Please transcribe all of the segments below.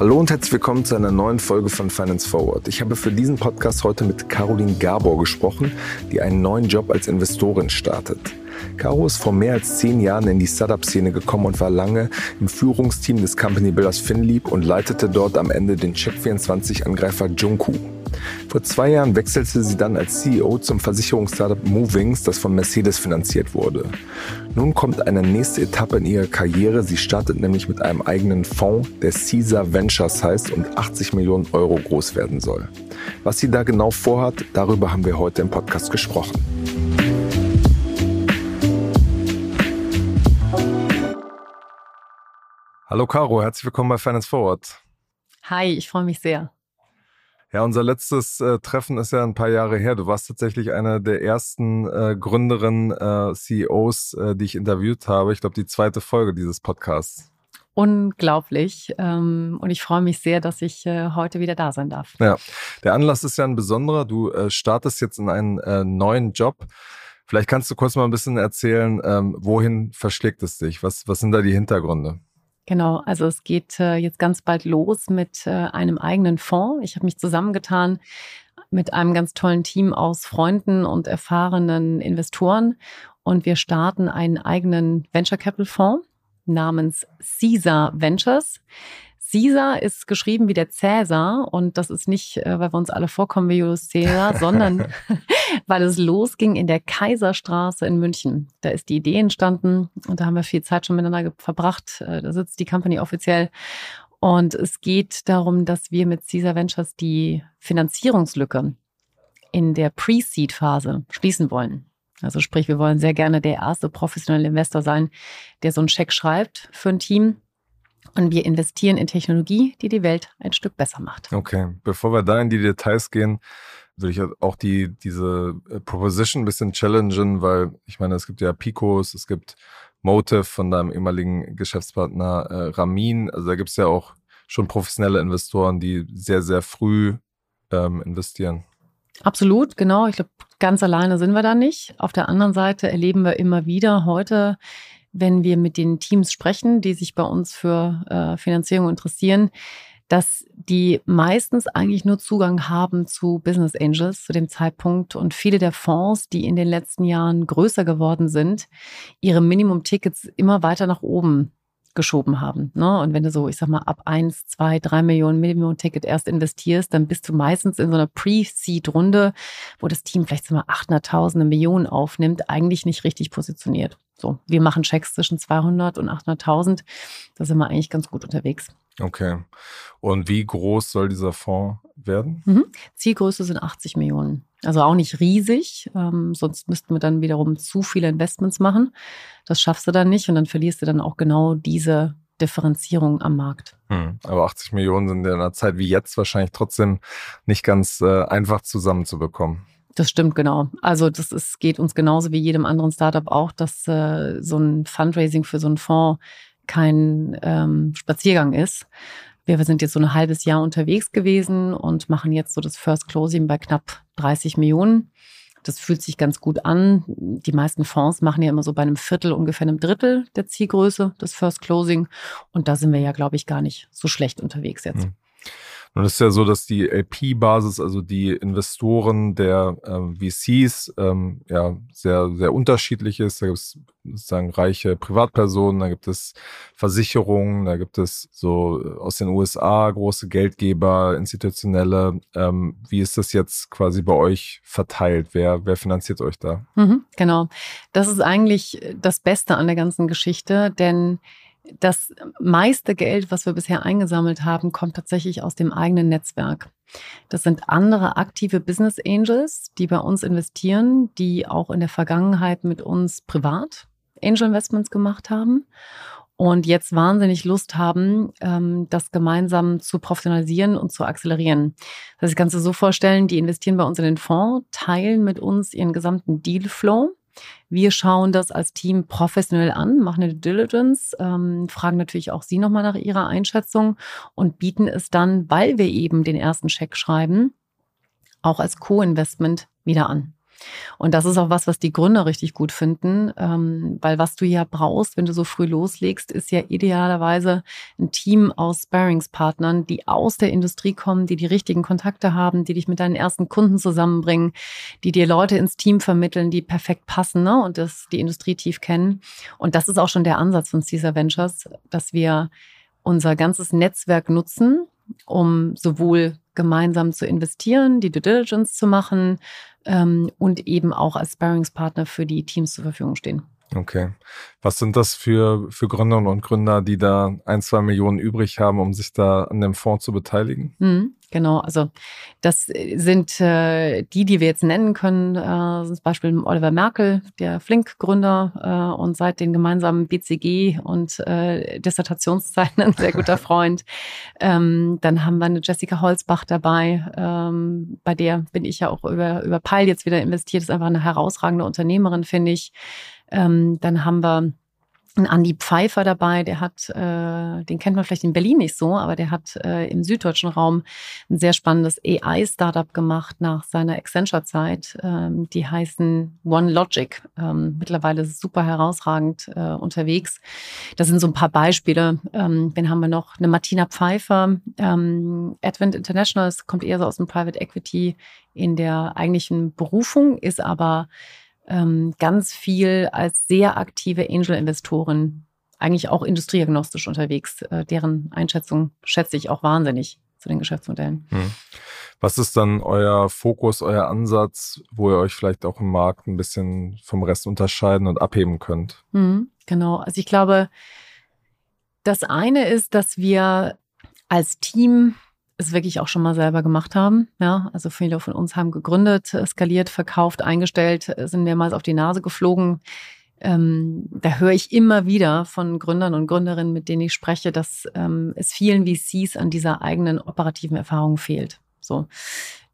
Hallo und herzlich willkommen zu einer neuen Folge von Finance Forward. Ich habe für diesen Podcast heute mit Caroline Gabor gesprochen, die einen neuen Job als Investorin startet. Caro ist vor mehr als zehn Jahren in die Startup-Szene gekommen und war lange im Führungsteam des Company Builders Finlieb und leitete dort am Ende den Check24-Angreifer Junku. Vor zwei Jahren wechselte sie dann als CEO zum Versicherungsstartup Movings, das von Mercedes finanziert wurde. Nun kommt eine nächste Etappe in ihrer Karriere. Sie startet nämlich mit einem eigenen Fonds, der Caesar Ventures heißt und 80 Millionen Euro groß werden soll. Was sie da genau vorhat, darüber haben wir heute im Podcast gesprochen. Hallo Caro, herzlich willkommen bei Finance Forward. Hi, ich freue mich sehr. Ja, unser letztes äh, Treffen ist ja ein paar Jahre her. Du warst tatsächlich eine der ersten äh, Gründerinnen, äh, CEOs, äh, die ich interviewt habe. Ich glaube, die zweite Folge dieses Podcasts. Unglaublich. Ähm, und ich freue mich sehr, dass ich äh, heute wieder da sein darf. Ja, der Anlass ist ja ein besonderer. Du äh, startest jetzt in einen neuen Job. Vielleicht kannst du kurz mal ein bisschen erzählen, ähm, wohin verschlägt es dich? Was, was sind da die Hintergründe? Genau, also es geht äh, jetzt ganz bald los mit äh, einem eigenen Fonds. Ich habe mich zusammengetan mit einem ganz tollen Team aus Freunden und erfahrenen Investoren und wir starten einen eigenen Venture Capital Fonds namens Caesar Ventures. Caesar ist geschrieben wie der Cäsar und das ist nicht, äh, weil wir uns alle vorkommen wie Julius Caesar, sondern weil es losging in der Kaiserstraße in München. Da ist die Idee entstanden und da haben wir viel Zeit schon miteinander verbracht. Äh, da sitzt die Company offiziell und es geht darum, dass wir mit Caesar Ventures die Finanzierungslücke in der Pre-Seed-Phase schließen wollen. Also sprich, wir wollen sehr gerne der erste professionelle Investor sein, der so einen Scheck schreibt für ein Team und wir investieren in Technologie, die die Welt ein Stück besser macht. Okay, bevor wir da in die Details gehen, würde ich auch die, diese äh, Proposition ein bisschen challengen, weil ich meine, es gibt ja Picos, es gibt Motive von deinem ehemaligen Geschäftspartner äh, Ramin. Also da gibt es ja auch schon professionelle Investoren, die sehr, sehr früh ähm, investieren. Absolut, genau. Ich glaube, ganz alleine sind wir da nicht. Auf der anderen Seite erleben wir immer wieder heute wenn wir mit den Teams sprechen, die sich bei uns für äh, Finanzierung interessieren, dass die meistens eigentlich nur Zugang haben zu Business Angels zu dem Zeitpunkt und viele der Fonds, die in den letzten Jahren größer geworden sind, ihre Minimum-Tickets immer weiter nach oben geschoben haben. Ne? Und wenn du so, ich sag mal, ab eins, zwei, drei Millionen Minimum-Ticket erst investierst, dann bist du meistens in so einer Pre-Seed-Runde, wo das Team vielleicht so mal 800.000, eine Million aufnimmt, eigentlich nicht richtig positioniert. So, wir machen Checks zwischen 200 und 800.000. Da sind wir eigentlich ganz gut unterwegs. Okay. Und wie groß soll dieser Fonds werden? Mhm. Zielgröße sind 80 Millionen. Also auch nicht riesig, ähm, sonst müssten wir dann wiederum zu viele Investments machen. Das schaffst du dann nicht und dann verlierst du dann auch genau diese Differenzierung am Markt. Hm. Aber 80 Millionen sind in einer Zeit wie jetzt wahrscheinlich trotzdem nicht ganz äh, einfach zusammenzubekommen. Das stimmt, genau. Also das ist, geht uns genauso wie jedem anderen Startup auch, dass äh, so ein Fundraising für so einen Fonds kein ähm, Spaziergang ist. Wir sind jetzt so ein halbes Jahr unterwegs gewesen und machen jetzt so das First Closing bei knapp 30 Millionen. Das fühlt sich ganz gut an. Die meisten Fonds machen ja immer so bei einem Viertel, ungefähr einem Drittel der Zielgröße, das First Closing. Und da sind wir ja, glaube ich, gar nicht so schlecht unterwegs jetzt. Mhm. Nun ist ja so, dass die LP-Basis, also die Investoren der ähm, VCs, ähm, ja sehr, sehr unterschiedlich ist. Da gibt es sozusagen reiche Privatpersonen, da gibt es Versicherungen, da gibt es so äh, aus den USA große Geldgeber, institutionelle. Ähm, wie ist das jetzt quasi bei euch verteilt? Wer, wer finanziert euch da? Mhm, genau. Das ist eigentlich das Beste an der ganzen Geschichte, denn das meiste Geld, was wir bisher eingesammelt haben, kommt tatsächlich aus dem eigenen Netzwerk. Das sind andere aktive Business Angels, die bei uns investieren, die auch in der Vergangenheit mit uns privat Angel Investments gemacht haben und jetzt wahnsinnig Lust haben, ähm, das gemeinsam zu professionalisieren und zu akzelerieren. Das kannst du so vorstellen, die investieren bei uns in den Fonds, teilen mit uns ihren gesamten Dealflow wir schauen das als Team professionell an, machen eine Diligence, ähm, fragen natürlich auch Sie nochmal nach Ihrer Einschätzung und bieten es dann, weil wir eben den ersten Scheck schreiben, auch als Co-Investment wieder an. Und das ist auch was, was die Gründer richtig gut finden, ähm, weil was du ja brauchst, wenn du so früh loslegst, ist ja idealerweise ein Team aus Sparringspartnern, die aus der Industrie kommen, die die richtigen Kontakte haben, die dich mit deinen ersten Kunden zusammenbringen, die dir Leute ins Team vermitteln, die perfekt passen ne? und das die Industrie tief kennen. Und das ist auch schon der Ansatz von Caesar Ventures, dass wir unser ganzes Netzwerk nutzen, um sowohl gemeinsam zu investieren, die Due Diligence zu machen ähm, und eben auch als Sparringspartner für die Teams zur Verfügung stehen. Okay. Was sind das für, für Gründerinnen und Gründer, die da ein, zwei Millionen übrig haben, um sich da an dem Fonds zu beteiligen? Mhm, genau, also das sind äh, die, die wir jetzt nennen können, äh, zum Beispiel Oliver Merkel, der Flink-Gründer äh, und seit den gemeinsamen BCG und äh, Dissertationszeiten ein sehr guter Freund. ähm, dann haben wir eine Jessica Holzbach dabei, ähm, bei der bin ich ja auch über, über Peil jetzt wieder investiert, ist einfach eine herausragende Unternehmerin, finde ich. Ähm, dann haben wir einen Andi Pfeiffer dabei, der hat, äh, den kennt man vielleicht in Berlin nicht so, aber der hat äh, im süddeutschen Raum ein sehr spannendes AI-Startup gemacht nach seiner Accenture-Zeit. Ähm, die heißen OneLogic. Ähm, mittlerweile super herausragend äh, unterwegs. Das sind so ein paar Beispiele. Ähm, wen haben wir noch? Eine Martina Pfeiffer. Ähm, Advent International, das kommt eher so aus dem Private Equity in der eigentlichen Berufung, ist aber ähm, ganz viel als sehr aktive Angel-Investoren, eigentlich auch industrieagnostisch unterwegs. Äh, deren Einschätzung schätze ich auch wahnsinnig zu den Geschäftsmodellen. Hm. Was ist dann euer Fokus, euer Ansatz, wo ihr euch vielleicht auch im Markt ein bisschen vom Rest unterscheiden und abheben könnt? Hm, genau. Also ich glaube, das eine ist, dass wir als Team es wirklich auch schon mal selber gemacht haben. Ja, also viele von uns haben gegründet, skaliert, verkauft, eingestellt, sind mehrmals auf die Nase geflogen. Ähm, da höre ich immer wieder von Gründern und Gründerinnen, mit denen ich spreche, dass ähm, es vielen VCs an dieser eigenen operativen Erfahrung fehlt. So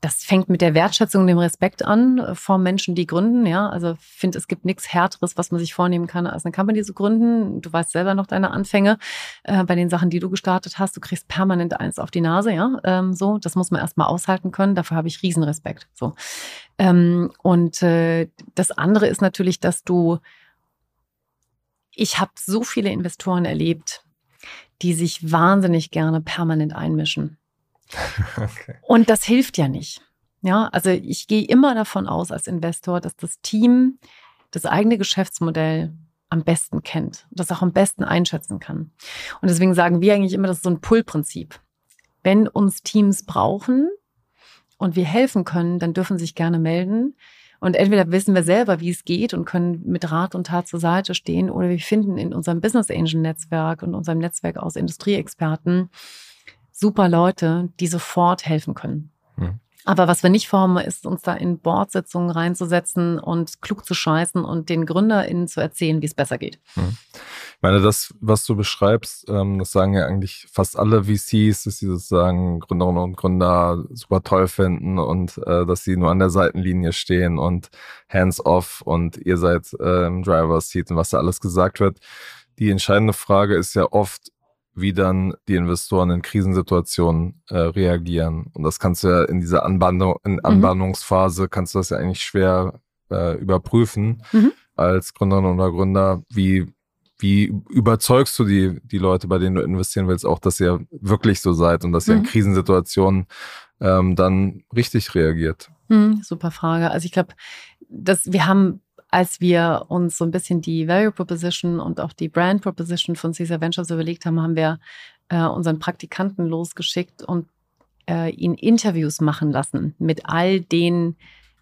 das fängt mit der Wertschätzung und dem Respekt an äh, vor Menschen, die gründen. Ja, also finde, es gibt nichts Härteres, was man sich vornehmen kann, als eine Company zu gründen. Du weißt selber noch deine Anfänge äh, bei den Sachen, die du gestartet hast. Du kriegst permanent eins auf die Nase. Ja, ähm, so, das muss man erstmal aushalten können. Dafür habe ich Riesenrespekt. So. Ähm, und äh, das andere ist natürlich, dass du, ich habe so viele Investoren erlebt, die sich wahnsinnig gerne permanent einmischen. Okay. Und das hilft ja nicht. Ja, also ich gehe immer davon aus als Investor, dass das Team das eigene Geschäftsmodell am besten kennt, das auch am besten einschätzen kann. Und deswegen sagen wir eigentlich immer, das ist so ein Pull-Prinzip. Wenn uns Teams brauchen und wir helfen können, dann dürfen sie sich gerne melden. Und entweder wissen wir selber, wie es geht und können mit Rat und Tat zur Seite stehen, oder wir finden in unserem Business Angel Netzwerk und unserem Netzwerk aus Industrieexperten super Leute, die sofort helfen können. Mhm. Aber was wir nicht vorhaben, ist uns da in Bordsitzungen reinzusetzen und klug zu scheißen und den GründerInnen zu erzählen, wie es besser geht. Mhm. Ich meine, das, was du beschreibst, ähm, das sagen ja eigentlich fast alle VCs, dass sie sozusagen Gründerinnen und Gründer super toll finden und äh, dass sie nur an der Seitenlinie stehen und hands-off und ihr seid im Driver's Seat und was da alles gesagt wird. Die entscheidende Frage ist ja oft, wie dann die Investoren in Krisensituationen äh, reagieren. Und das kannst du ja in dieser Anbandung, in mhm. Anbahnungsphase kannst du das ja eigentlich schwer äh, überprüfen mhm. als Gründerin oder Gründer. Wie, wie überzeugst du die, die Leute, bei denen du investieren willst, auch, dass ihr wirklich so seid und dass ihr in mhm. Krisensituationen ähm, dann richtig reagiert? Mhm, super Frage. Also ich glaube, dass wir haben als wir uns so ein bisschen die Value Proposition und auch die Brand Proposition von Caesar Ventures überlegt haben, haben wir äh, unseren Praktikanten losgeschickt und äh, ihn Interviews machen lassen mit all den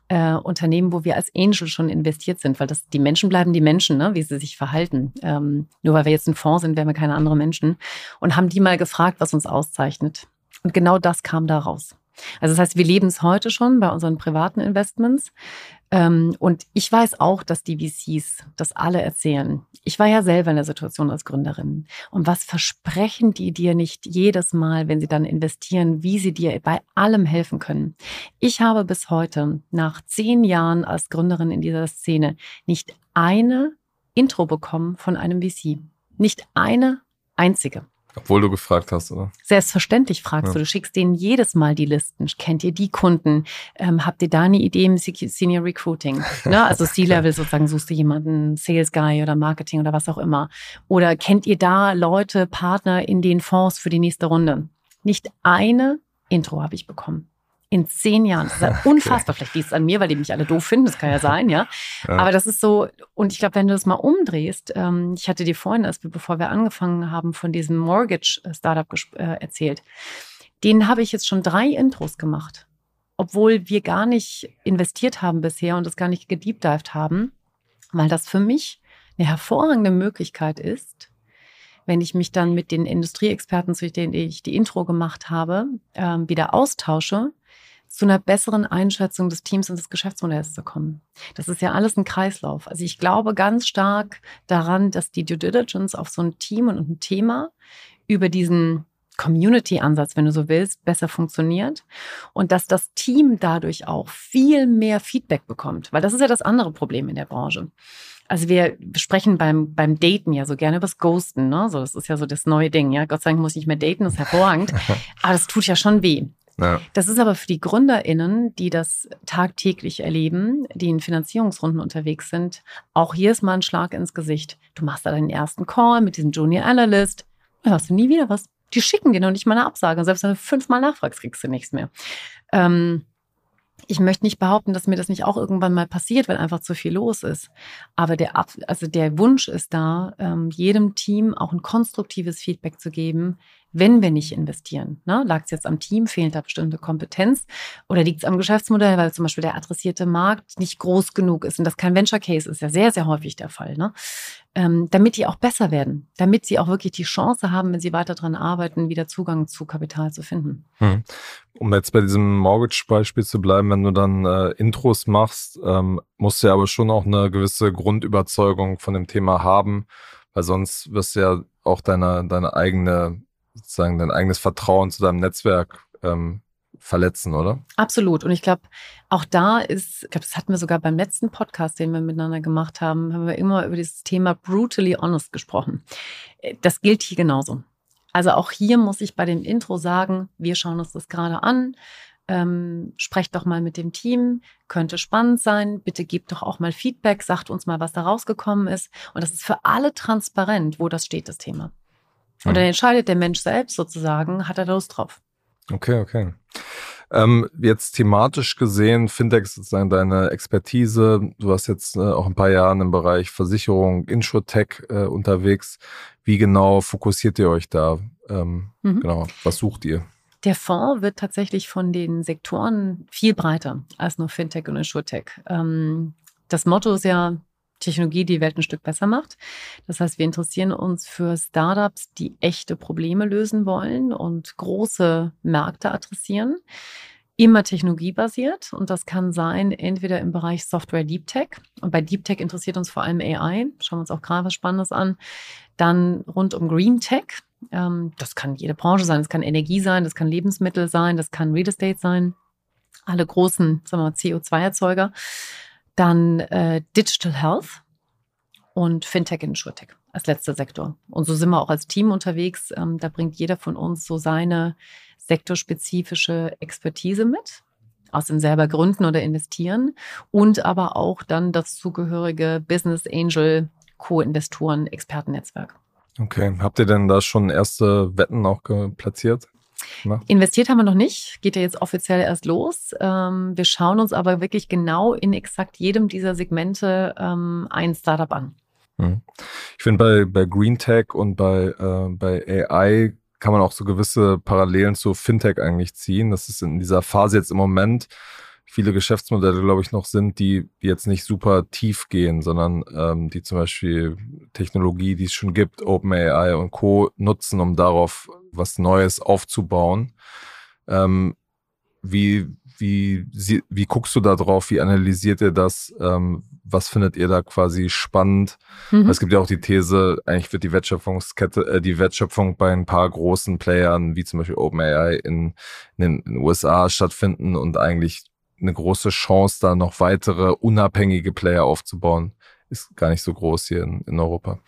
äh, Unternehmen, wo wir als Angel schon investiert sind, weil das die Menschen bleiben die Menschen, ne, wie sie sich verhalten. Ähm, nur weil wir jetzt ein Fonds sind, wären wir keine anderen Menschen. Und haben die mal gefragt, was uns auszeichnet. Und genau das kam da raus. Also das heißt, wir leben es heute schon bei unseren privaten Investments. Ähm, und ich weiß auch, dass die VCs das alle erzählen. Ich war ja selber in der Situation als Gründerin. Und was versprechen die dir nicht jedes Mal, wenn sie dann investieren, wie sie dir bei allem helfen können? Ich habe bis heute, nach zehn Jahren als Gründerin in dieser Szene, nicht eine Intro bekommen von einem VC. Nicht eine einzige. Obwohl du gefragt hast, oder? Selbstverständlich fragst ja. du. Du schickst denen jedes Mal die Listen. Kennt ihr die Kunden? Ähm, habt ihr da eine Idee im Senior Recruiting? Ne? Also C-Level sozusagen suchst du jemanden, Sales Guy oder Marketing oder was auch immer. Oder kennt ihr da Leute, Partner in den Fonds für die nächste Runde? Nicht eine Intro habe ich bekommen in zehn Jahren. Das ist ja unfassbar. Vielleicht liegt es an mir, weil die mich alle doof finden. Das kann ja sein, ja. ja. Aber das ist so, und ich glaube, wenn du das mal umdrehst, ähm, ich hatte dir vorhin, als wir, bevor wir angefangen haben, von diesem Mortgage-Startup äh, erzählt. Den habe ich jetzt schon drei Intros gemacht. Obwohl wir gar nicht investiert haben bisher und das gar nicht gedeepdived haben, weil das für mich eine hervorragende Möglichkeit ist, wenn ich mich dann mit den Industrieexperten, zu denen ich die Intro gemacht habe, ähm, wieder austausche, zu einer besseren Einschätzung des Teams und des Geschäftsmodells zu kommen. Das ist ja alles ein Kreislauf. Also ich glaube ganz stark daran, dass die Due Diligence auf so ein Team und ein Thema über diesen Community-Ansatz, wenn du so willst, besser funktioniert und dass das Team dadurch auch viel mehr Feedback bekommt, weil das ist ja das andere Problem in der Branche. Also wir sprechen beim, beim Daten ja so gerne über das Ghosten, ne? So, das ist ja so das neue Ding, ja. Gott sei Dank muss ich nicht mehr daten, das ist hervorragend. Aber das tut ja schon weh. Ja. Das ist aber für die GründerInnen, die das tagtäglich erleben, die in Finanzierungsrunden unterwegs sind, auch hier ist mal ein Schlag ins Gesicht. Du machst da deinen ersten Call mit diesem Junior Analyst, hörst du nie wieder was. Die schicken dir noch nicht mal eine Absage. Selbst wenn du fünfmal nachfragst, kriegst du nichts mehr. Ähm, ich möchte nicht behaupten, dass mir das nicht auch irgendwann mal passiert, weil einfach zu viel los ist. Aber der, also der Wunsch ist da, ähm, jedem Team auch ein konstruktives Feedback zu geben, wenn wir nicht investieren. Ne? Lag es jetzt am Team, fehlt da bestimmte Kompetenz oder liegt es am Geschäftsmodell, weil zum Beispiel der adressierte Markt nicht groß genug ist und das kein Venture Case ist ja sehr, sehr häufig der Fall. Ne? Ähm, damit die auch besser werden, damit sie auch wirklich die Chance haben, wenn sie weiter daran arbeiten, wieder Zugang zu Kapital zu finden. Hm. Um jetzt bei diesem Mortgage-Beispiel zu bleiben, wenn du dann äh, Intros machst, ähm, musst du ja aber schon auch eine gewisse Grundüberzeugung von dem Thema haben, weil sonst wirst du ja auch deine, deine eigene sozusagen dein eigenes Vertrauen zu deinem Netzwerk ähm, verletzen, oder? Absolut. Und ich glaube, auch da ist, ich glaube, das hatten wir sogar beim letzten Podcast, den wir miteinander gemacht haben, haben wir immer über dieses Thema brutally honest gesprochen. Äh, das gilt hier genauso. Also auch hier muss ich bei dem Intro sagen, wir schauen uns das gerade an. Ähm, sprecht doch mal mit dem Team, könnte spannend sein. Bitte gebt doch auch mal Feedback, sagt uns mal, was da rausgekommen ist. Und das ist für alle transparent, wo das steht, das Thema. Und dann entscheidet der Mensch selbst sozusagen, hat er Lust drauf. Okay, okay. Ähm, jetzt thematisch gesehen, Fintech ist sozusagen deine Expertise. Du warst jetzt äh, auch ein paar Jahre im Bereich Versicherung, Insurtech äh, unterwegs. Wie genau fokussiert ihr euch da? Ähm, mhm. Genau, was sucht ihr? Der Fonds wird tatsächlich von den Sektoren viel breiter als nur Fintech und Insurtech. Ähm, das Motto ist ja Technologie die Welt ein Stück besser macht. Das heißt, wir interessieren uns für Startups, die echte Probleme lösen wollen und große Märkte adressieren. Immer technologiebasiert und das kann sein, entweder im Bereich Software Deep Tech und bei Deep Tech interessiert uns vor allem AI, schauen wir uns auch gerade was Spannendes an. Dann rund um Green Tech, ähm, das kann jede Branche sein, das kann Energie sein, das kann Lebensmittel sein, das kann Real Estate sein, alle großen CO2-Erzeuger. Dann äh, Digital Health und Fintech und Insurtech als letzter Sektor. Und so sind wir auch als Team unterwegs. Ähm, da bringt jeder von uns so seine sektorspezifische Expertise mit aus dem selber gründen oder investieren und aber auch dann das zugehörige Business Angel Co-Investoren Expertennetzwerk. Okay, habt ihr denn da schon erste Wetten auch platziert? Na? Investiert haben wir noch nicht, geht ja jetzt offiziell erst los. Ähm, wir schauen uns aber wirklich genau in exakt jedem dieser Segmente ähm, ein Startup an. Hm. Ich finde bei, bei Green Tech und bei, äh, bei AI kann man auch so gewisse Parallelen zu Fintech eigentlich ziehen. Das ist in dieser Phase jetzt im Moment viele Geschäftsmodelle, glaube ich, noch sind, die, jetzt nicht super tief gehen, sondern ähm, die zum Beispiel Technologie, die es schon gibt, OpenAI und Co. nutzen, um darauf was Neues aufzubauen. Ähm, wie, wie, wie guckst du da drauf? Wie analysiert ihr das? Ähm, was findet ihr da quasi spannend? Mhm. Es gibt ja auch die These, eigentlich wird die Wertschöpfungskette, äh, die Wertschöpfung bei ein paar großen Playern, wie zum Beispiel OpenAI in, in den USA stattfinden und eigentlich eine große Chance, da noch weitere unabhängige Player aufzubauen. ist gar nicht so groß hier in, in Europa.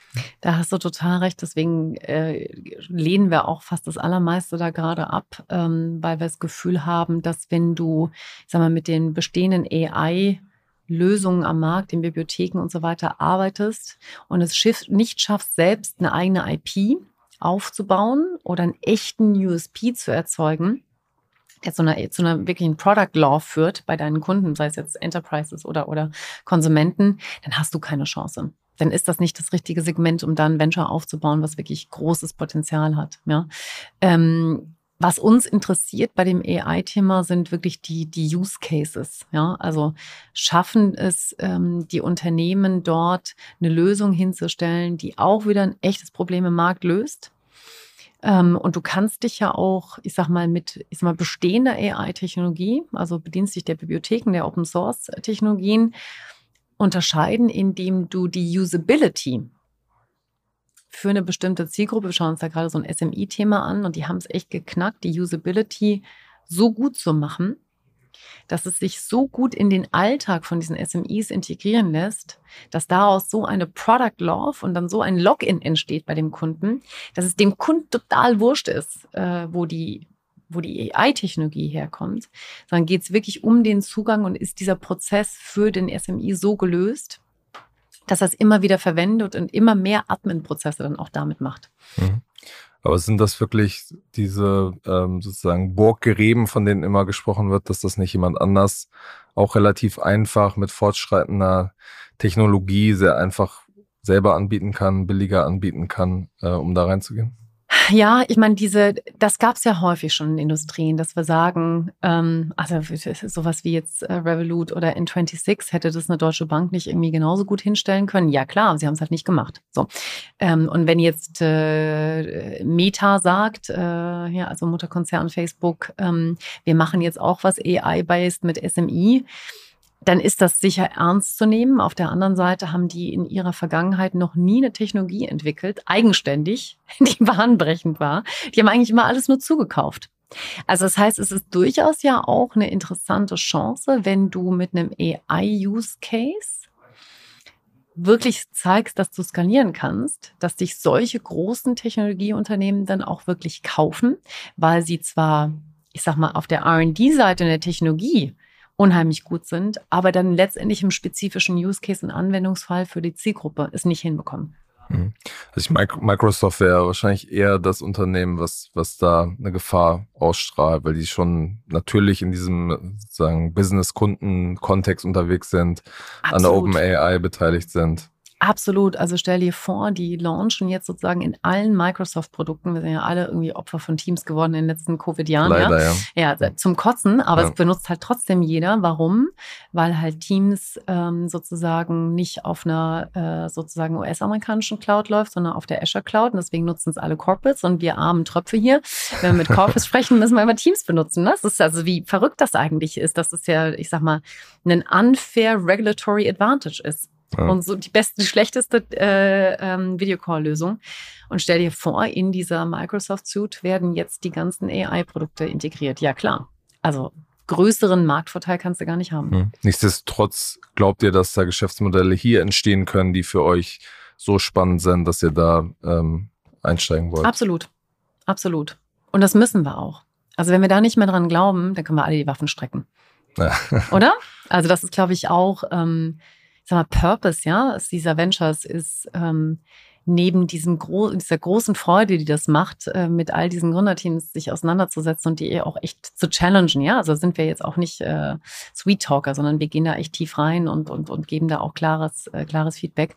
Da hast du total recht. Deswegen äh, lehnen wir auch fast das Allermeiste da gerade ab, ähm, weil wir das Gefühl haben, dass wenn du, ich sag mal, mit den bestehenden AI Lösungen am Markt, in Bibliotheken und so weiter arbeitest und es nicht schaffst, selbst eine eigene IP aufzubauen oder einen echten USP zu erzeugen, der zu einer, zu einer wirklichen Product Law führt bei deinen Kunden, sei es jetzt Enterprises oder, oder Konsumenten, dann hast du keine Chance. Dann ist das nicht das richtige Segment, um dann Venture aufzubauen, was wirklich großes Potenzial hat. Ja. Ähm, was uns interessiert bei dem AI-Thema sind wirklich die, die Use Cases. Ja, also schaffen es ähm, die Unternehmen dort eine Lösung hinzustellen, die auch wieder ein echtes Problem im Markt löst. Ähm, und du kannst dich ja auch, ich sag mal, mit ich sag mal, bestehender AI-Technologie, also bedienst dich der Bibliotheken, der Open-Source-Technologien, unterscheiden, indem du die Usability für eine bestimmte Zielgruppe, wir schauen uns da gerade so ein SMI-Thema an und die haben es echt geknackt, die Usability so gut zu machen, dass es sich so gut in den Alltag von diesen SMIs integrieren lässt, dass daraus so eine Product Love und dann so ein Login entsteht bei dem Kunden, dass es dem Kunden total wurscht ist, äh, wo die wo die AI-Technologie herkommt, sondern geht es wirklich um den Zugang und ist dieser Prozess für den SMI so gelöst, dass er es immer wieder verwendet und immer mehr Admin-Prozesse dann auch damit macht. Mhm. Aber sind das wirklich diese ähm, sozusagen Burggräben, von denen immer gesprochen wird, dass das nicht jemand anders auch relativ einfach mit fortschreitender Technologie sehr einfach selber anbieten kann, billiger anbieten kann, äh, um da reinzugehen? Ja, ich meine, diese, das gab es ja häufig schon in Industrien, dass wir sagen, ähm, also sowas wie jetzt äh, Revolut oder N26 hätte das eine deutsche Bank nicht irgendwie genauso gut hinstellen können. Ja klar, sie haben es halt nicht gemacht. So ähm, und wenn jetzt äh, Meta sagt, äh, ja also Mutterkonzern Facebook, ähm, wir machen jetzt auch was AI-based mit SMI dann ist das sicher ernst zu nehmen. Auf der anderen Seite haben die in ihrer Vergangenheit noch nie eine Technologie entwickelt, eigenständig, die bahnbrechend war. Die haben eigentlich immer alles nur zugekauft. Also das heißt, es ist durchaus ja auch eine interessante Chance, wenn du mit einem AI-Use-Case wirklich zeigst, dass du skalieren kannst, dass dich solche großen Technologieunternehmen dann auch wirklich kaufen, weil sie zwar, ich sag mal, auf der R&D-Seite in der Technologie unheimlich gut sind, aber dann letztendlich im spezifischen Use Case und Anwendungsfall für die Zielgruppe es nicht hinbekommen. Mhm. Also ich, Microsoft wäre wahrscheinlich eher das Unternehmen, was, was da eine Gefahr ausstrahlt, weil die schon natürlich in diesem sozusagen Business-Kunden-Kontext unterwegs sind, Absolut. an der OpenAI beteiligt sind. Absolut. Also stell dir vor, die launchen jetzt sozusagen in allen Microsoft-Produkten. Wir sind ja alle irgendwie Opfer von Teams geworden in den letzten Covid-Jahren. Leider, ja. ja. ja. zum Kotzen, aber ja. es benutzt halt trotzdem jeder. Warum? Weil halt Teams ähm, sozusagen nicht auf einer äh, sozusagen US-amerikanischen Cloud läuft, sondern auf der Azure Cloud. Und deswegen nutzen es alle Corporates und wir armen Tröpfe hier. Wenn wir mit Corporates sprechen, müssen wir immer Teams benutzen. Ne? Das ist also, wie verrückt das eigentlich ist, dass es ja, ich sag mal, ein unfair regulatory advantage ist. Ja. Und so die beste, die schlechteste äh, ähm, Videocall-Lösung. Und stell dir vor, in dieser Microsoft Suite werden jetzt die ganzen AI-Produkte integriert. Ja, klar. Also größeren Marktvorteil kannst du gar nicht haben. Hm. Nichtsdestotrotz glaubt ihr, dass da Geschäftsmodelle hier entstehen können, die für euch so spannend sind, dass ihr da ähm, einsteigen wollt? Absolut. Absolut. Und das müssen wir auch. Also wenn wir da nicht mehr dran glauben, dann können wir alle die Waffen strecken. Ja. Oder? Also das ist, glaube ich, auch ähm, sag mal, Purpose, ja, dieser Ventures ist ähm, neben diesem gro dieser großen Freude, die das macht, äh, mit all diesen Gründerteams sich auseinanderzusetzen und die auch echt zu challengen, ja. Also sind wir jetzt auch nicht äh, Sweet Talker, sondern wir gehen da echt tief rein und, und, und geben da auch klares, äh, klares Feedback.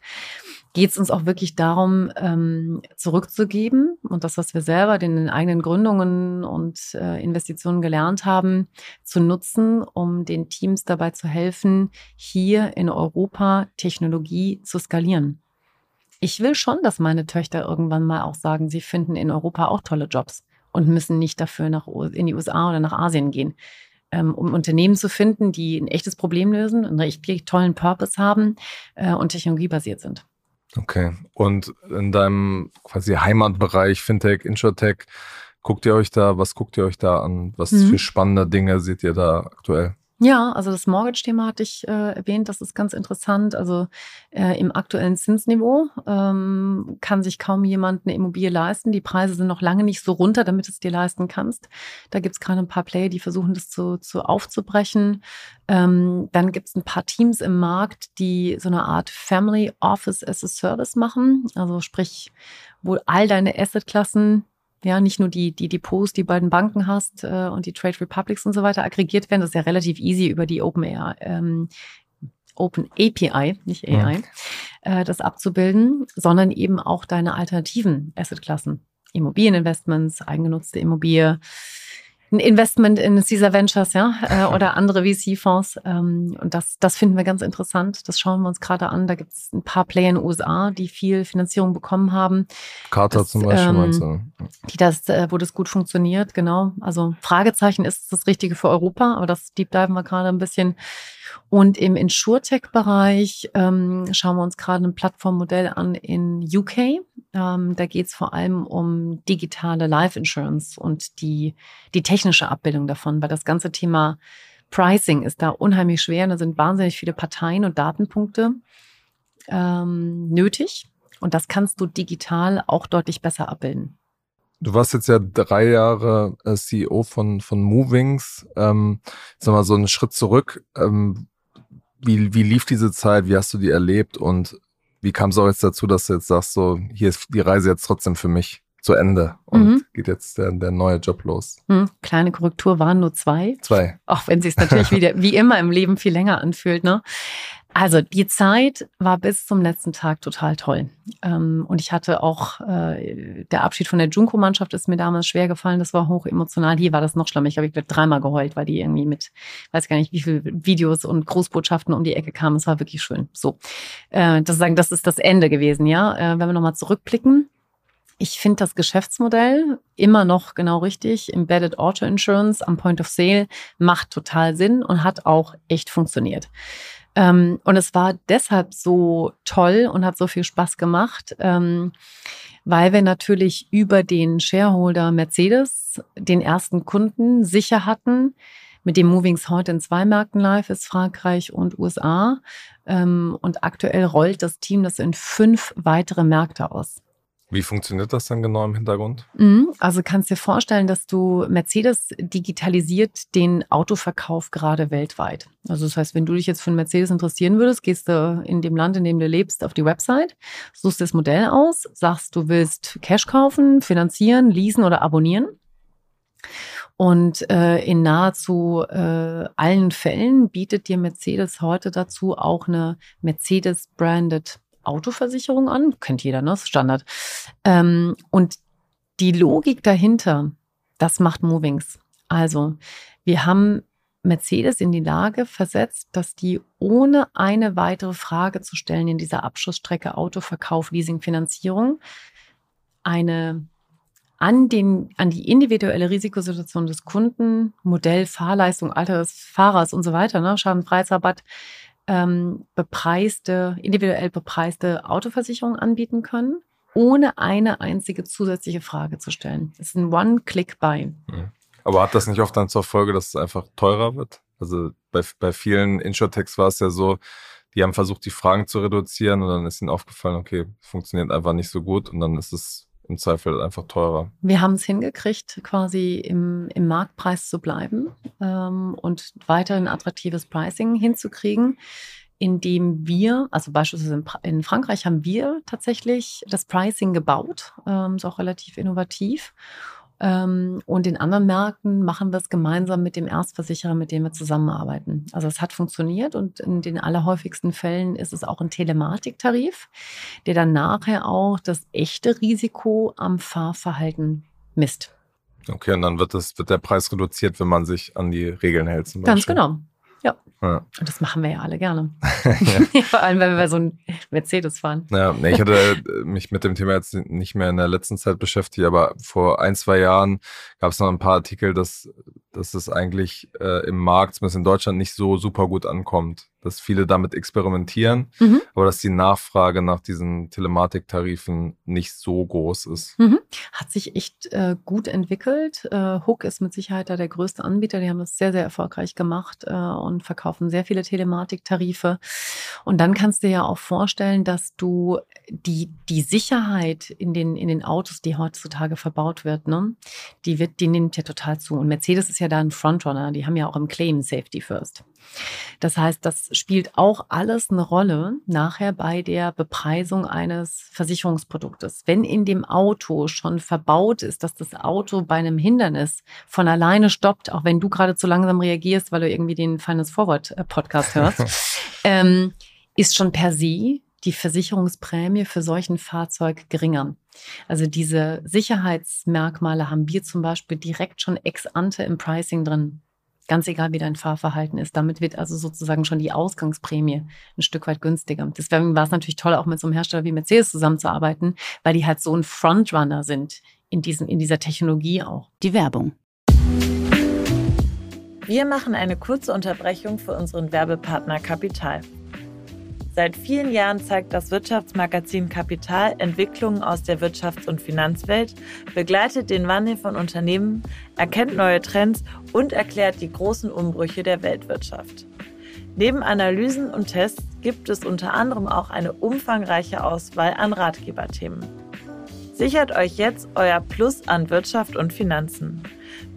Geht es uns auch wirklich darum, ähm, zurückzugeben und das, was wir selber in den eigenen Gründungen und äh, Investitionen gelernt haben, zu nutzen, um den Teams dabei zu helfen, hier in Europa Technologie zu skalieren. Ich will schon, dass meine Töchter irgendwann mal auch sagen, sie finden in Europa auch tolle Jobs und müssen nicht dafür nach, in die USA oder nach Asien gehen. Ähm, um Unternehmen zu finden, die ein echtes Problem lösen, einen richtig tollen Purpose haben äh, und technologiebasiert sind. Okay. Und in deinem quasi Heimatbereich, Fintech, Insurtech, guckt ihr euch da, was guckt ihr euch da an? Was mhm. für spannende Dinge seht ihr da aktuell? Ja, also das Mortgage-Thema hatte ich äh, erwähnt, das ist ganz interessant. Also äh, im aktuellen Zinsniveau ähm, kann sich kaum jemand eine Immobilie leisten. Die Preise sind noch lange nicht so runter, damit du es dir leisten kannst. Da gibt es gerade ein paar Player, die versuchen, das zu, zu aufzubrechen. Ähm, dann gibt es ein paar Teams im Markt, die so eine Art Family Office as a Service machen. Also sprich, wo all deine Assetklassen ja, nicht nur die, die Depots, die beiden Banken hast äh, und die Trade Republics und so weiter aggregiert werden. Das ist ja relativ easy über die Open, AI, ähm, Open API, nicht AI, ja. äh, das abzubilden, sondern eben auch deine alternativen Assetklassen. Immobilieninvestments, eigengenutzte Immobilie, ein Investment in Caesar Ventures, ja, äh, oder andere VC-Fonds. Ähm, und das, das finden wir ganz interessant. Das schauen wir uns gerade an. Da gibt es ein paar Player in den USA, die viel Finanzierung bekommen haben. Carter zum Beispiel, ähm, meinst du? Die das, äh, wo das gut funktioniert, genau. Also Fragezeichen ist das Richtige für Europa, aber das Deep Diven wir gerade ein bisschen. Und im InsurTech-Bereich ähm, schauen wir uns gerade ein Plattformmodell an in UK. Ähm, da geht es vor allem um digitale Life Insurance und die, die technische Abbildung davon, weil das ganze Thema Pricing ist da unheimlich schwer. Und da sind wahnsinnig viele Parteien und Datenpunkte ähm, nötig. Und das kannst du digital auch deutlich besser abbilden. Du warst jetzt ja drei Jahre äh, CEO von, von Movings. Ähm, sag mal so einen Schritt zurück. Ähm, wie, wie lief diese Zeit? Wie hast du die erlebt? Und wie kam es auch jetzt dazu, dass du jetzt sagst, so, hier ist die Reise jetzt trotzdem für mich zu Ende und mhm. geht jetzt der, der neue Job los? Mhm. Kleine Korrektur waren nur zwei. Zwei. Auch wenn es natürlich wieder, wie immer im Leben viel länger anfühlt, ne? Also die Zeit war bis zum letzten Tag total toll. Ähm, und ich hatte auch, äh, der Abschied von der Junko-Mannschaft ist mir damals schwer gefallen. Das war hoch emotional. Hier war das noch schlimmer. Ich habe ich dreimal geheult, weil die irgendwie mit, weiß gar nicht, wie viele Videos und Großbotschaften um die Ecke kamen. Es war wirklich schön. So, äh, das sagen, das ist das Ende gewesen, ja. Äh, wenn wir nochmal zurückblicken. Ich finde das Geschäftsmodell immer noch genau richtig. Embedded Auto Insurance am Point of Sale macht total Sinn und hat auch echt funktioniert. Ähm, und es war deshalb so toll und hat so viel Spaß gemacht, ähm, weil wir natürlich über den Shareholder Mercedes den ersten Kunden sicher hatten, mit dem Movings heute in zwei Märkten live ist, Frankreich und USA. Ähm, und aktuell rollt das Team das in fünf weitere Märkte aus. Wie funktioniert das dann genau im Hintergrund? Mhm. Also kannst dir vorstellen, dass du Mercedes digitalisiert den Autoverkauf gerade weltweit. Also das heißt, wenn du dich jetzt für einen Mercedes interessieren würdest, gehst du in dem Land, in dem du lebst, auf die Website, suchst das Modell aus, sagst, du willst Cash kaufen, finanzieren, leasen oder abonnieren. Und äh, in nahezu äh, allen Fällen bietet dir Mercedes heute dazu auch eine Mercedes-branded Autoversicherung an. Kennt jeder, ne? Das ist Standard. Ähm, und die Logik dahinter, das macht Movings. Also, wir haben Mercedes in die Lage versetzt, dass die ohne eine weitere Frage zu stellen in dieser Abschussstrecke Autoverkauf, Leasing, Finanzierung eine an, den, an die individuelle Risikosituation des Kunden, Modell, Fahrleistung, Alter des Fahrers und so weiter, ne, Schadenpreisrabatt, ähm, bepreiste, individuell bepreiste Autoversicherung anbieten können, ohne eine einzige zusätzliche Frage zu stellen. Das ist ein One-Click-Buy. Mhm. Aber hat das nicht oft dann zur Folge, dass es einfach teurer wird? Also bei, bei vielen Insurtechs war es ja so, die haben versucht, die Fragen zu reduzieren und dann ist ihnen aufgefallen, okay, funktioniert einfach nicht so gut und dann ist es im Zweifel einfach teurer. Wir haben es hingekriegt, quasi im, im Marktpreis zu bleiben ähm, und weiterhin attraktives Pricing hinzukriegen, indem wir, also beispielsweise in, Frankreich haben wir tatsächlich das Pricing gebaut, ähm, ist auch relativ innovativ und in anderen Märkten machen wir es gemeinsam mit dem Erstversicherer, mit dem wir zusammenarbeiten. Also es hat funktioniert und in den allerhäufigsten Fällen ist es auch ein Telematiktarif, der dann nachher auch das echte Risiko am Fahrverhalten misst. Okay, und dann wird, das, wird der Preis reduziert, wenn man sich an die Regeln hält. Ganz genau. Ja. ja. Und das machen wir ja alle gerne. ja. Vor allem, wenn wir so ein Mercedes fahren. Ja, nee, ich hatte äh, mich mit dem Thema jetzt nicht mehr in der letzten Zeit beschäftigt, aber vor ein, zwei Jahren gab es noch ein paar Artikel, dass dass es eigentlich äh, im Markt, zumindest in Deutschland, nicht so super gut ankommt. Dass viele damit experimentieren, mhm. aber dass die Nachfrage nach diesen Telematiktarifen nicht so groß ist. Mhm. Hat sich echt äh, gut entwickelt. Äh, Hook ist mit Sicherheit da der größte Anbieter. Die haben das sehr, sehr erfolgreich gemacht äh, und verkaufen sehr viele Telematiktarife. Und dann kannst du dir ja auch vorstellen, dass du die, die Sicherheit in den, in den Autos, die heutzutage verbaut wird, ne, die wird, die nimmt ja total zu. Und Mercedes ist ja da ein Frontrunner. Die haben ja auch im Claim Safety First. Das heißt, das spielt auch alles eine Rolle nachher bei der Bepreisung eines Versicherungsproduktes. Wenn in dem Auto schon verbaut ist, dass das Auto bei einem Hindernis von alleine stoppt, auch wenn du gerade zu langsam reagierst, weil du irgendwie den Finance Forward äh, Podcast hörst, ähm, ist schon per se die Versicherungsprämie für solchen Fahrzeug geringer. Also diese Sicherheitsmerkmale haben wir zum Beispiel direkt schon ex ante im Pricing drin. Ganz egal, wie dein Fahrverhalten ist. Damit wird also sozusagen schon die Ausgangsprämie ein Stück weit günstiger. Deswegen war es natürlich toll, auch mit so einem Hersteller wie Mercedes zusammenzuarbeiten, weil die halt so ein Frontrunner sind in, diesem, in dieser Technologie auch. Die Werbung. Wir machen eine kurze Unterbrechung für unseren Werbepartner Kapital. Seit vielen Jahren zeigt das Wirtschaftsmagazin Kapital Entwicklungen aus der Wirtschafts- und Finanzwelt, begleitet den Wandel von Unternehmen, erkennt neue Trends und erklärt die großen Umbrüche der Weltwirtschaft. Neben Analysen und Tests gibt es unter anderem auch eine umfangreiche Auswahl an Ratgeberthemen. Sichert euch jetzt euer Plus an Wirtschaft und Finanzen.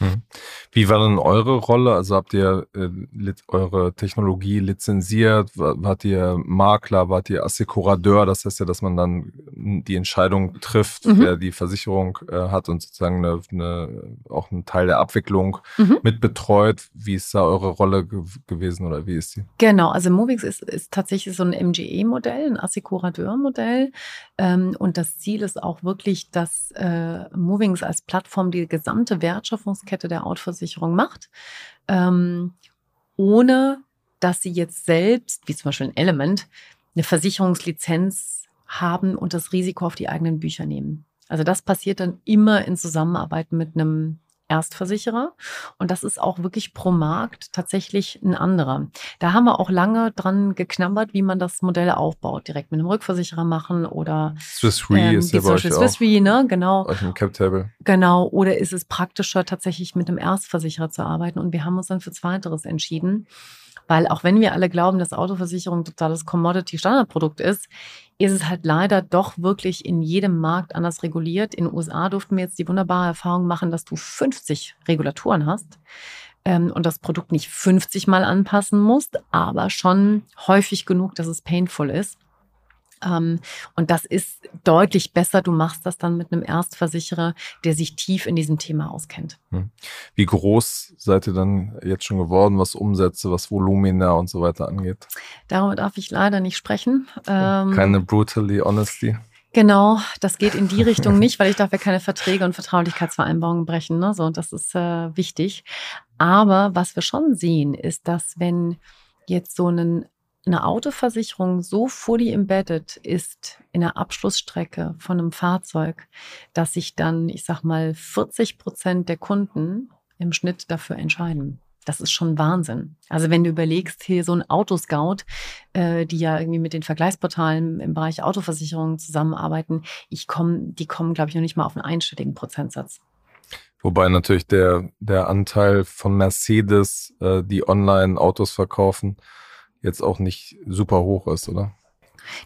Hm. Wie war denn eure Rolle? Also habt ihr äh, eure Technologie lizenziert? Wart ihr Makler? Wart ihr Assekurateur? Das heißt ja, dass man dann die Entscheidung trifft, mhm. wer die Versicherung äh, hat und sozusagen eine, eine, auch einen Teil der Abwicklung mhm. mitbetreut. Wie ist da eure Rolle ge gewesen oder wie ist die? Genau, also Movix ist, ist tatsächlich so ein MGE-Modell, ein Assekurateur-Modell. Ähm, und das Ziel ist auch wirklich, dass äh, Movings als Plattform die gesamte Wertschöpfungskette der Outversicherung macht, ähm, ohne dass sie jetzt selbst, wie zum Beispiel ein Element, eine Versicherungslizenz haben und das Risiko auf die eigenen Bücher nehmen. Also das passiert dann immer in Zusammenarbeit mit einem Erstversicherer. Und das ist auch wirklich pro Markt tatsächlich ein anderer. Da haben wir auch lange dran geknabbert, wie man das Modell aufbaut. Direkt mit einem Rückversicherer machen oder Swiss Re ähm, ist ja bei euch Swiss Re, ne? Genau. Euch im Cap Table. Genau. Oder ist es praktischer, tatsächlich mit einem Erstversicherer zu arbeiten? Und wir haben uns dann für Zweiteres entschieden. Weil auch wenn wir alle glauben, dass Autoversicherung totales Commodity-Standardprodukt ist, ist es halt leider doch wirklich in jedem Markt anders reguliert. In den USA durften wir jetzt die wunderbare Erfahrung machen, dass du 50 Regulatoren hast ähm, und das Produkt nicht 50 Mal anpassen musst, aber schon häufig genug, dass es painful ist. Ähm, und das ist deutlich besser. Du machst das dann mit einem Erstversicherer, der sich tief in diesem Thema auskennt. Hm. Wie groß seid ihr dann jetzt schon geworden, was Umsätze, was Volumina und so weiter angeht? Darüber darf ich leider nicht sprechen. Ähm, keine brutally honesty. Genau, das geht in die Richtung nicht, weil ich darf ja keine Verträge und Vertraulichkeitsvereinbarungen brechen. Ne? So, das ist äh, wichtig. Aber was wir schon sehen, ist, dass wenn jetzt so ein eine Autoversicherung so fully embedded ist in der Abschlussstrecke von einem Fahrzeug, dass sich dann, ich sag mal, 40 Prozent der Kunden im Schnitt dafür entscheiden. Das ist schon Wahnsinn. Also wenn du überlegst, hier so ein Autoscout, äh, die ja irgendwie mit den Vergleichsportalen im Bereich Autoversicherung zusammenarbeiten, ich komme, die kommen, glaube ich, noch nicht mal auf einen einstelligen Prozentsatz. Wobei natürlich der, der Anteil von Mercedes, äh, die online Autos verkaufen, jetzt auch nicht super hoch ist, oder?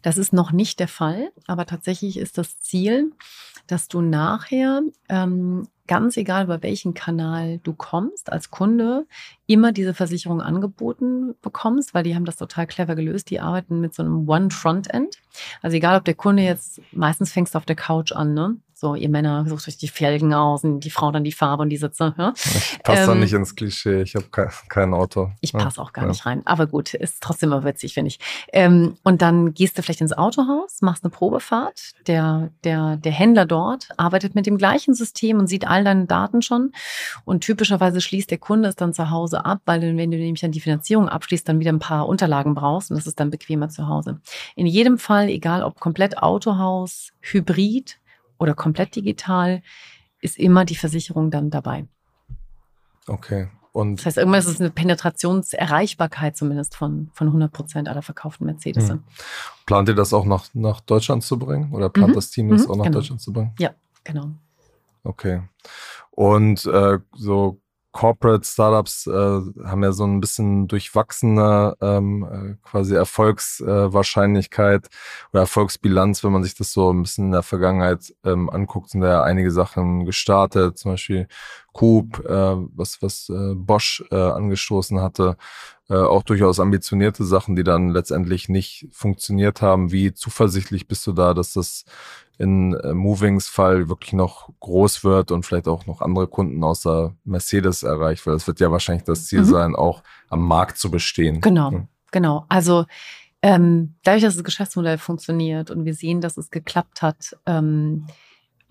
Das ist noch nicht der Fall, aber tatsächlich ist das Ziel, dass du nachher, ähm, ganz egal über welchen Kanal du kommst, als Kunde immer diese Versicherung angeboten bekommst, weil die haben das total clever gelöst. Die arbeiten mit so einem One-Frontend. Also egal, ob der Kunde jetzt, meistens fängst du auf der Couch an, ne? So, ihr Männer sucht euch die Felgen aus und die Frau dann die Farbe und die Sitze. Ja? Ich passe ähm, da nicht ins Klischee. Ich habe kein, kein, Auto. Ich passe auch gar ja. nicht rein. Aber gut, ist trotzdem immer witzig, finde ich. Ähm, und dann gehst du vielleicht ins Autohaus, machst eine Probefahrt. Der, der, der Händler dort arbeitet mit dem gleichen System und sieht all deine Daten schon. Und typischerweise schließt der Kunde es dann zu Hause ab, weil wenn du nämlich dann die Finanzierung abschließt, dann wieder ein paar Unterlagen brauchst und das ist dann bequemer zu Hause. In jedem Fall, egal ob komplett Autohaus, Hybrid oder komplett digital, ist immer die Versicherung dann dabei. Okay. Und das heißt, irgendwann ist es eine Penetrationserreichbarkeit zumindest von, von 100 Prozent aller verkauften Mercedes. Mhm. Plant ihr das auch nach, nach Deutschland zu bringen? Oder plant mhm. das Team das mhm. auch nach genau. Deutschland zu bringen? Ja, genau. Okay. Und äh, so Corporate Startups äh, haben ja so ein bisschen durchwachsene ähm, äh, quasi Erfolgswahrscheinlichkeit äh, oder Erfolgsbilanz, wenn man sich das so ein bisschen in der Vergangenheit ähm, anguckt, sind da ja einige Sachen gestartet, zum Beispiel Coop, äh, was, was äh, Bosch äh, angestoßen hatte, äh, auch durchaus ambitionierte Sachen, die dann letztendlich nicht funktioniert haben. Wie zuversichtlich bist du da, dass das in äh, Movings Fall wirklich noch groß wird und vielleicht auch noch andere Kunden außer Mercedes erreicht, weil es wird ja wahrscheinlich das Ziel mhm. sein, auch am Markt zu bestehen. Genau, ja. genau. Also ähm, dadurch, dass das Geschäftsmodell funktioniert und wir sehen, dass es geklappt hat, ähm,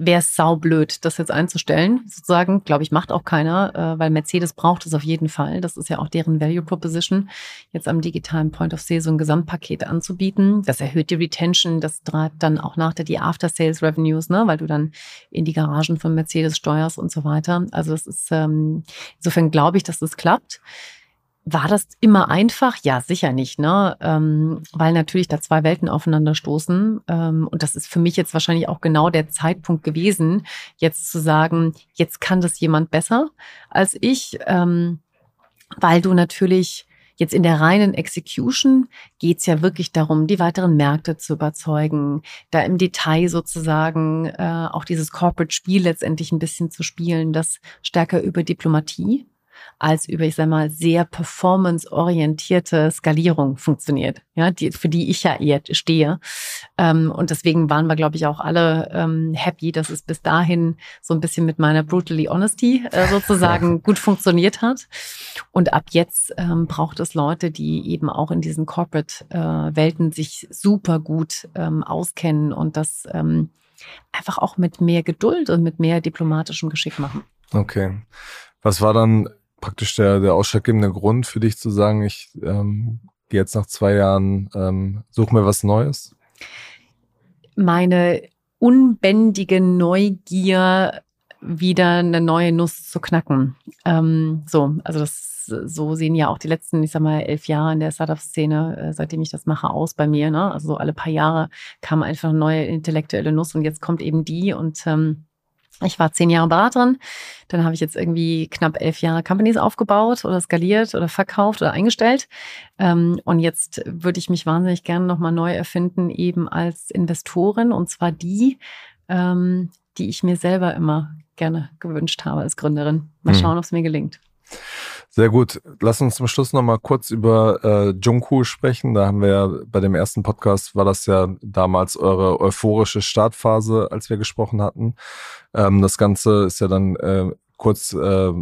wäre es saublöd, das jetzt einzustellen. Sozusagen, glaube ich, macht auch keiner, äh, weil Mercedes braucht es auf jeden Fall. Das ist ja auch deren Value Proposition, jetzt am digitalen Point of Sale so ein Gesamtpaket anzubieten. Das erhöht die Retention, das treibt dann auch nachher die After-Sales Revenues, ne, weil du dann in die Garagen von Mercedes steuerst und so weiter. Also das ist, ähm, insofern glaube ich, dass das klappt. War das immer einfach? Ja, sicher nicht, ne? Ähm, weil natürlich da zwei Welten aufeinander stoßen. Ähm, und das ist für mich jetzt wahrscheinlich auch genau der Zeitpunkt gewesen, jetzt zu sagen, jetzt kann das jemand besser als ich, ähm, weil du natürlich Jetzt in der reinen Execution geht's ja wirklich darum, die weiteren Märkte zu überzeugen, da im Detail sozusagen äh, auch dieses Corporate-Spiel letztendlich ein bisschen zu spielen, das stärker über Diplomatie als über, ich sag mal, sehr performance-orientierte Skalierung funktioniert, ja, die, für die ich ja eher stehe. Ähm, und deswegen waren wir, glaube ich, auch alle ähm, happy, dass es bis dahin so ein bisschen mit meiner brutally honesty äh, sozusagen gut funktioniert hat. Und ab jetzt ähm, braucht es Leute, die eben auch in diesen Corporate-Welten äh, sich super gut ähm, auskennen und das ähm, einfach auch mit mehr Geduld und mit mehr diplomatischem Geschick machen. Okay. Was war dann praktisch der, der ausschlaggebende Grund für dich zu sagen, ich ähm, gehe jetzt nach zwei Jahren, ähm, suche mir was Neues? Meine unbändige Neugier, wieder eine neue Nuss zu knacken. Ähm, so, also das so sehen ja auch die letzten, ich sag mal, elf Jahre in der Startup-Szene, äh, seitdem ich das mache, aus bei mir. Ne? Also so alle paar Jahre kam einfach eine neue intellektuelle Nuss und jetzt kommt eben die und ähm, ich war zehn Jahre Beraterin, dann habe ich jetzt irgendwie knapp elf Jahre Companies aufgebaut oder skaliert oder verkauft oder eingestellt. Ähm, und jetzt würde ich mich wahnsinnig gerne nochmal neu erfinden, eben als Investorin und zwar die, ähm, die ich mir selber immer gerne gewünscht habe als Gründerin. Mal hm. schauen, ob es mir gelingt. Sehr gut. Lass uns zum Schluss nochmal kurz über äh, Junku sprechen. Da haben wir ja bei dem ersten Podcast war das ja damals eure euphorische Startphase, als wir gesprochen hatten. Ähm, das Ganze ist ja dann äh, kurz äh,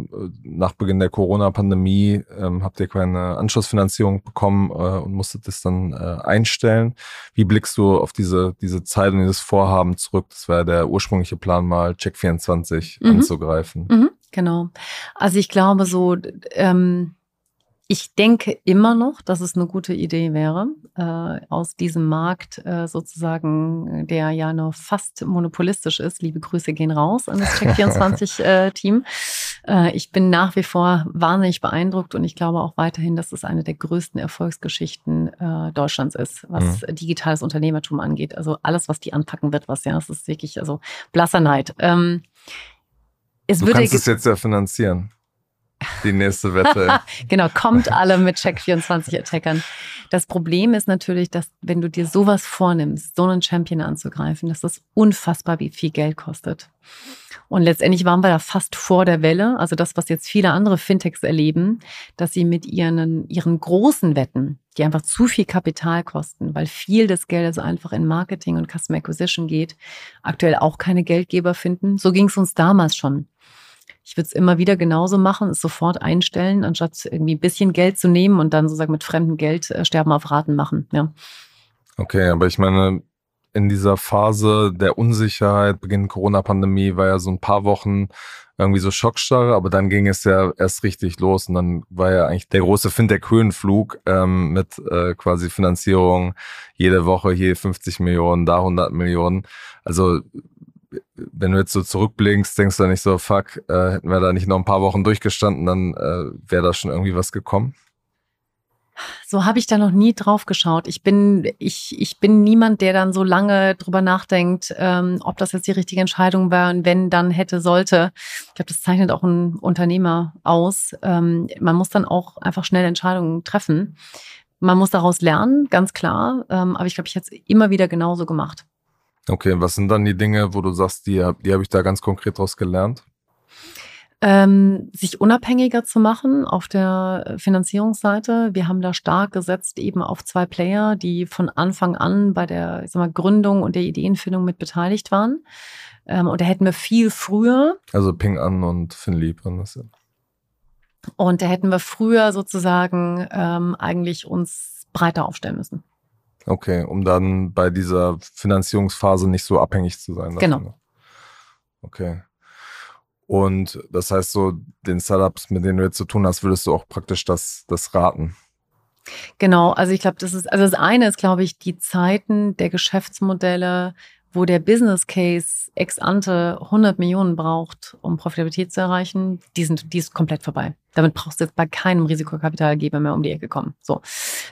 nach Beginn der Corona-Pandemie ähm, habt ihr keine Anschlussfinanzierung bekommen äh, und musstet es dann äh, einstellen. Wie blickst du auf diese, diese Zeit und dieses Vorhaben zurück? Das war der ursprüngliche Plan, mal Check24 mhm. anzugreifen. Mhm. Genau. Also ich glaube so, ähm, ich denke immer noch, dass es eine gute Idee wäre, äh, aus diesem Markt äh, sozusagen, der ja noch fast monopolistisch ist. Liebe Grüße gehen raus an das Check24-Team. Äh, äh, ich bin nach wie vor wahnsinnig beeindruckt und ich glaube auch weiterhin, dass es eine der größten Erfolgsgeschichten äh, Deutschlands ist, was mhm. digitales Unternehmertum angeht. Also alles, was die anpacken wird, was ja, es ist wirklich also blasser Neid. Ähm, es du würde kannst es jetzt ja finanzieren. Die nächste Wette. genau, kommt alle mit Check24-Attackern. Das Problem ist natürlich, dass wenn du dir sowas vornimmst, so einen Champion anzugreifen, dass das unfassbar wie viel Geld kostet. Und letztendlich waren wir da fast vor der Welle. Also das, was jetzt viele andere Fintechs erleben, dass sie mit ihren, ihren großen Wetten, die einfach zu viel Kapital kosten, weil viel des Geldes einfach in Marketing und Customer Acquisition geht, aktuell auch keine Geldgeber finden. So ging es uns damals schon. Ich würde es immer wieder genauso machen, es sofort einstellen, anstatt irgendwie ein bisschen Geld zu nehmen und dann sozusagen mit fremdem Geld äh, Sterben auf Raten machen. Ja. Okay, aber ich meine, in dieser Phase der Unsicherheit, Beginn Corona-Pandemie, war ja so ein paar Wochen irgendwie so Schockstarre, aber dann ging es ja erst richtig los und dann war ja eigentlich der große Fintech-Höhenflug ähm, mit äh, quasi Finanzierung jede Woche hier 50 Millionen, da 100 Millionen. Also wenn du jetzt so zurückblickst, denkst du nicht so, fuck, äh, hätten wir da nicht noch ein paar Wochen durchgestanden, dann äh, wäre da schon irgendwie was gekommen? So habe ich da noch nie drauf geschaut. Ich bin, ich, ich bin niemand, der dann so lange drüber nachdenkt, ähm, ob das jetzt die richtige Entscheidung war und wenn, dann hätte, sollte. Ich glaube, das zeichnet auch ein Unternehmer aus. Ähm, man muss dann auch einfach schnell Entscheidungen treffen. Man muss daraus lernen, ganz klar. Ähm, aber ich glaube, ich hätte es immer wieder genauso gemacht. Okay, was sind dann die Dinge, wo du sagst, die, die habe ich da ganz konkret daraus gelernt? Ähm, sich unabhängiger zu machen auf der Finanzierungsseite. Wir haben da stark gesetzt eben auf zwei Player, die von Anfang an bei der ich sag mal, Gründung und der Ideenfindung mit beteiligt waren. Ähm, und da hätten wir viel früher. Also Ping An und Finlieb waren das ja. Und da hätten wir früher sozusagen ähm, eigentlich uns breiter aufstellen müssen. Okay, um dann bei dieser Finanzierungsphase nicht so abhängig zu sein. Davon. Genau. Okay. Und das heißt so, den Startups, mit denen du jetzt zu tun hast, würdest du auch praktisch das, das raten? Genau, also ich glaube, das ist, also das eine ist, glaube ich, die Zeiten der Geschäftsmodelle, wo der Business Case ex ante 100 Millionen braucht, um Profitabilität zu erreichen, die sind, die ist komplett vorbei. Damit brauchst du jetzt bei keinem Risikokapitalgeber mehr um die Ecke kommen. So.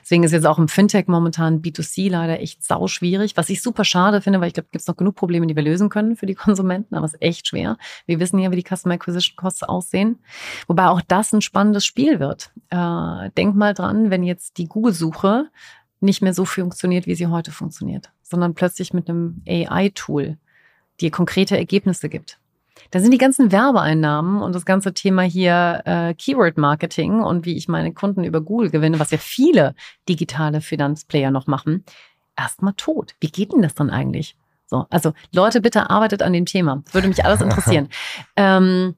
Deswegen ist jetzt auch im Fintech momentan B2C leider echt sau schwierig, was ich super schade finde, weil ich glaube, gibt es noch genug Probleme, die wir lösen können für die Konsumenten, aber es ist echt schwer. Wir wissen ja, wie die Customer Acquisition Costs aussehen. Wobei auch das ein spannendes Spiel wird. Äh, denk mal dran, wenn jetzt die Google-Suche nicht mehr so funktioniert, wie sie heute funktioniert, sondern plötzlich mit einem AI-Tool dir konkrete Ergebnisse gibt. Da sind die ganzen Werbeeinnahmen und das ganze Thema hier äh, Keyword-Marketing und wie ich meine Kunden über Google gewinne, was ja viele digitale Finanzplayer noch machen, erstmal tot. Wie geht denn das dann eigentlich? So, also Leute, bitte arbeitet an dem Thema. Würde mich alles interessieren. ähm,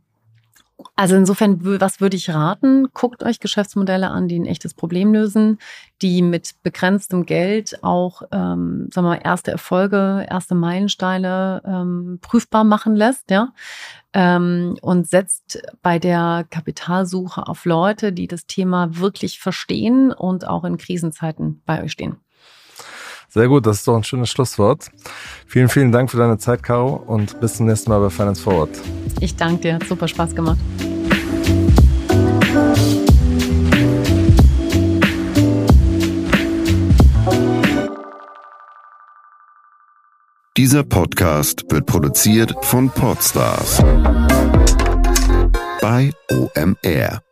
also insofern, was würde ich raten? Guckt euch Geschäftsmodelle an, die ein echtes Problem lösen, die mit begrenztem Geld auch, ähm, sagen wir mal, erste Erfolge, erste Meilensteine ähm, prüfbar machen lässt, ja. Ähm, und setzt bei der Kapitalsuche auf Leute, die das Thema wirklich verstehen und auch in Krisenzeiten bei euch stehen. Sehr gut, das ist doch ein schönes Schlusswort. Vielen, vielen Dank für deine Zeit, Caro, und bis zum nächsten Mal bei Finance Forward. Ich danke dir, hat super Spaß gemacht. Dieser Podcast wird produziert von Podstars bei OMR.